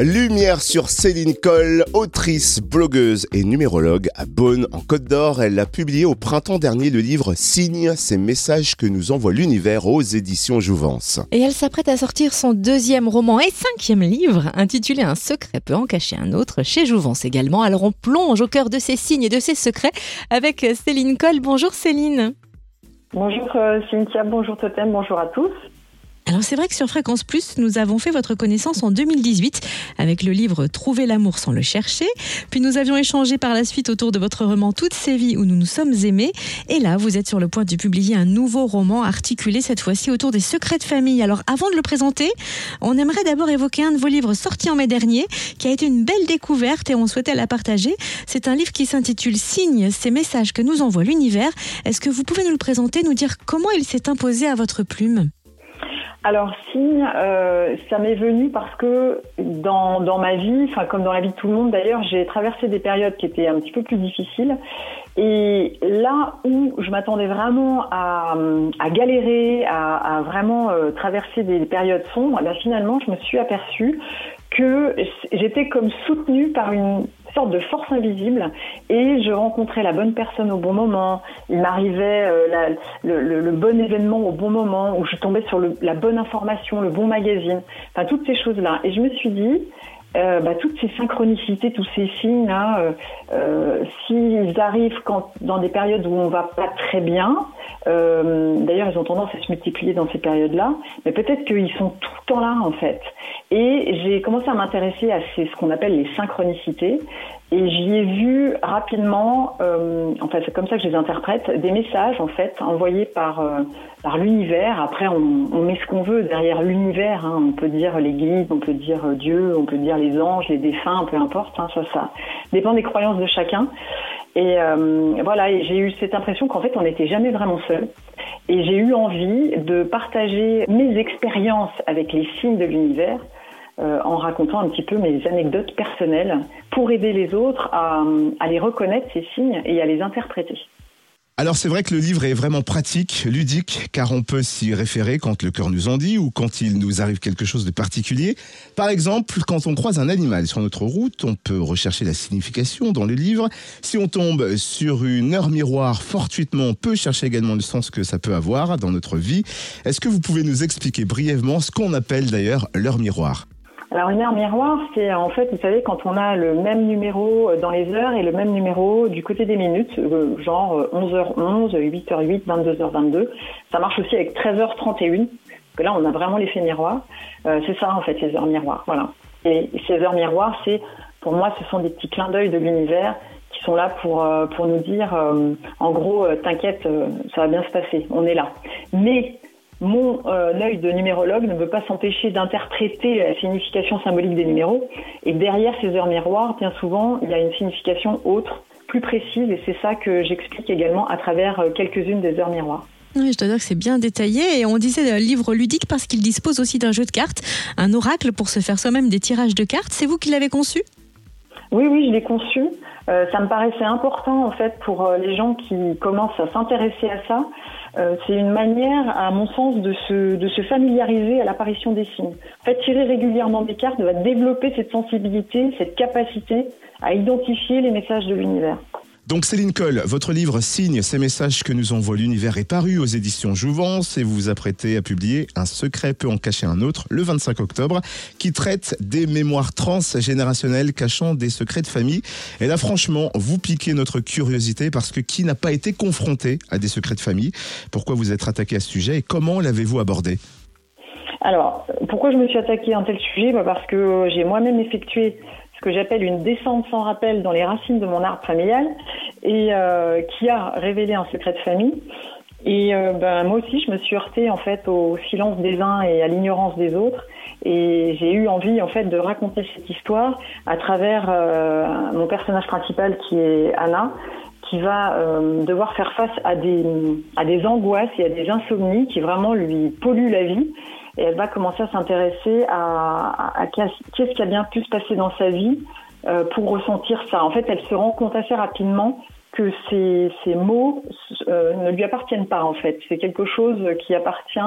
Lumière sur Céline Coll, autrice, blogueuse et numérologue à Beaune en Côte d'Or. Elle a publié au printemps dernier le livre Signe, ces messages que nous envoie l'univers aux éditions Jouvence. Et elle s'apprête à sortir son deuxième roman et cinquième livre, intitulé Un secret peut en cacher un autre, chez Jouvence également. Alors on plonge au cœur de ces signes et de ces secrets avec Céline Coll. Bonjour Céline. Bonjour euh, Cynthia, bonjour Totem, bonjour à tous. Alors c'est vrai que sur Fréquence Plus, nous avons fait votre connaissance en 2018 avec le livre Trouver l'amour sans le chercher. Puis nous avions échangé par la suite autour de votre roman Toutes ces vies où nous nous sommes aimés. Et là, vous êtes sur le point de publier un nouveau roman articulé cette fois-ci autour des secrets de famille. Alors avant de le présenter, on aimerait d'abord évoquer un de vos livres sortis en mai dernier qui a été une belle découverte et on souhaitait la partager. C'est un livre qui s'intitule Signes, ces messages que nous envoie l'univers. Est-ce que vous pouvez nous le présenter, nous dire comment il s'est imposé à votre plume? Alors signe, euh, ça m'est venu parce que dans, dans ma vie, enfin comme dans la vie de tout le monde d'ailleurs, j'ai traversé des périodes qui étaient un petit peu plus difficiles. Et là où je m'attendais vraiment à, à galérer, à, à vraiment euh, traverser des périodes sombres, là finalement je me suis aperçue que j'étais comme soutenue par une sorte de force invisible et je rencontrais la bonne personne au bon moment. Il m'arrivait euh, le, bon événement au bon moment où je tombais sur la bonne information, le bon magazine, enfin toutes ces choses-là. Et je me suis dit, euh, bah, toutes ces synchronicités, tous ces signes là, euh, euh, s'ils arrivent quand, dans des périodes où on va pas très bien, d'ailleurs ils ont tendance à se multiplier dans ces périodes-là, mais peut-être qu'ils sont tout le temps là en fait. Et j'ai commencé à m'intéresser à ce qu'on appelle les synchronicités, et j'y ai vu rapidement, euh, enfin c'est comme ça que je les interprète, des messages en fait envoyés par euh, par l'univers. Après on, met ce qu'on veut derrière l'univers. Hein. On peut dire les guides, on peut dire Dieu, on peut dire les anges, les défunts, peu importe. Hein, ça ça dépend des croyances de chacun. Et euh, voilà, j'ai eu cette impression qu'en fait on n'était jamais vraiment seul. Et j'ai eu envie de partager mes expériences avec les signes de l'univers euh, en racontant un petit peu mes anecdotes personnelles pour aider les autres à, à les reconnaître, ces signes, et à les interpréter. Alors c'est vrai que le livre est vraiment pratique, ludique, car on peut s'y référer quand le cœur nous en dit ou quand il nous arrive quelque chose de particulier. Par exemple, quand on croise un animal sur notre route, on peut rechercher la signification dans le livre. Si on tombe sur une heure miroir fortuitement, on peut chercher également le sens que ça peut avoir dans notre vie. Est-ce que vous pouvez nous expliquer brièvement ce qu'on appelle d'ailleurs l'heure miroir? Alors une heure miroir, c'est en fait, vous savez, quand on a le même numéro dans les heures et le même numéro du côté des minutes, euh, genre 11h11, 8h08, 22h22. Ça marche aussi avec 13h31, que là on a vraiment l'effet miroir. Euh, c'est ça en fait, ces heures miroirs. Voilà. Et ces heures miroirs, c'est pour moi, ce sont des petits clins d'œil de l'univers qui sont là pour euh, pour nous dire, en gros, t'inquiète, ça va bien se passer, on est là. Mais mon euh, œil de numérologue ne veut pas s'empêcher d'interpréter la signification symbolique des numéros. Et derrière ces heures miroirs, bien souvent, il y a une signification autre, plus précise, et c'est ça que j'explique également à travers euh, quelques-unes des heures miroirs. Oui, je dois dire que c'est bien détaillé. Et on disait un livre ludique parce qu'il dispose aussi d'un jeu de cartes, un oracle pour se faire soi-même des tirages de cartes. C'est vous qui l'avez conçu? Oui, oui, je l'ai conçu. Euh, ça me paraissait important en fait pour euh, les gens qui commencent à s'intéresser à ça. Euh, c'est une manière, à mon sens, de se, de se familiariser à l'apparition des signes. En fait, tirer régulièrement des cartes va développer cette sensibilité, cette capacité à identifier les messages de l'univers. Donc Céline Coll, votre livre Signe, ces messages que nous envoie l'univers est paru aux éditions Jouvence et vous vous apprêtez à publier Un secret peut en cacher un autre le 25 octobre qui traite des mémoires transgénérationnelles cachant des secrets de famille. Et là franchement, vous piquez notre curiosité parce que qui n'a pas été confronté à des secrets de famille? Pourquoi vous êtes attaqué à ce sujet et comment l'avez-vous abordé? Alors, pourquoi je me suis attaquée à un tel sujet? Bah, Parce que j'ai moi-même effectué que j'appelle une descente sans rappel dans les racines de mon arbre familial et euh, qui a révélé un secret de famille. Et euh, ben, moi aussi, je me suis heurtée en fait au silence des uns et à l'ignorance des autres. Et j'ai eu envie en fait de raconter cette histoire à travers euh, mon personnage principal qui est Anna, qui va devoir faire face à des à des angoisses et à des insomnies qui vraiment lui polluent la vie et elle va commencer à s'intéresser à, qu'est-ce qui a bien pu se passer dans sa vie euh, pour ressentir ça. En fait, elle se rend compte assez rapidement que ces, ces mots euh, ne lui appartiennent pas en fait. C'est quelque chose qui appartient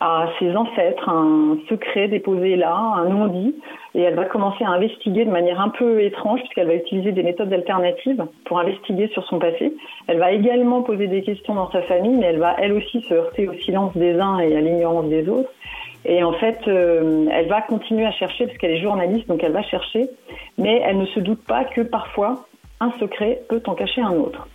à ses ancêtres, un secret déposé là, un non-dit, et elle va commencer à investiguer de manière un peu étrange, puisqu'elle va utiliser des méthodes alternatives pour investiguer sur son passé. Elle va également poser des questions dans sa famille, mais elle va elle aussi se heurter au silence des uns et à l'ignorance des autres. Et en fait, euh, elle va continuer à chercher, parce qu'elle est journaliste, donc elle va chercher, mais elle ne se doute pas que parfois, un secret peut en cacher un autre.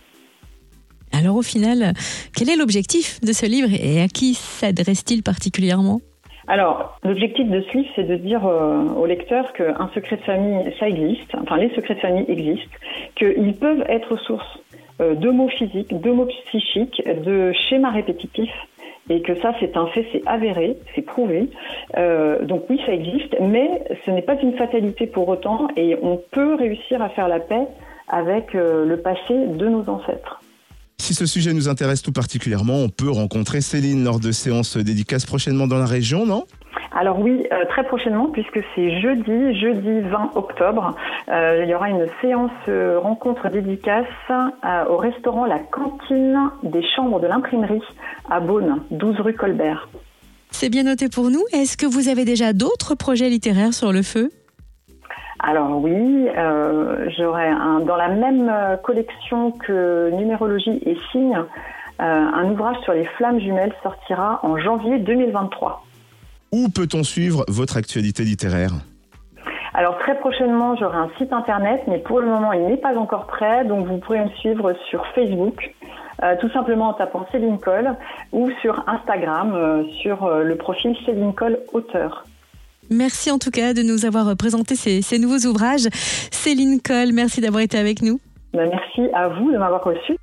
Alors au final, quel est l'objectif de ce livre et à qui s'adresse-t-il particulièrement? Alors, l'objectif de ce livre, c'est de dire euh, aux lecteurs qu'un secret de famille, ça existe, enfin les secrets de famille existent, qu'ils peuvent être source euh, de mots physiques, de mots psychiques, de schémas répétitifs, et que ça, c'est un fait, c'est avéré, c'est prouvé. Euh, donc oui, ça existe, mais ce n'est pas une fatalité pour autant, et on peut réussir à faire la paix avec le passé de nos ancêtres. Si ce sujet nous intéresse tout particulièrement, on peut rencontrer Céline lors de séances dédicaces prochainement dans la région, non? Alors oui, euh, très prochainement, puisque c'est jeudi, jeudi 20 octobre, euh, il y aura une séance euh, rencontre dédicace au restaurant La Cantine des Chambres de l'Imprimerie à Beaune, 12 rue Colbert. C'est bien noté pour nous. Est-ce que vous avez déjà d'autres projets littéraires sur le feu? Alors oui, euh, j'aurai dans la même collection que numérologie et signes, euh, un ouvrage sur les flammes jumelles sortira en janvier 2023. Où peut-on suivre votre actualité littéraire alors très prochainement, j'aurai un site internet, mais pour le moment, il n'est pas encore prêt, donc vous pourrez me suivre sur Facebook, tout simplement en tapant Céline Cole, ou sur Instagram, sur le profil Céline Cole auteur. Merci en tout cas de nous avoir présenté ces, nouveaux ouvrages. Céline Coll, merci d'avoir été avec nous. Ben, merci à vous de m'avoir reçu.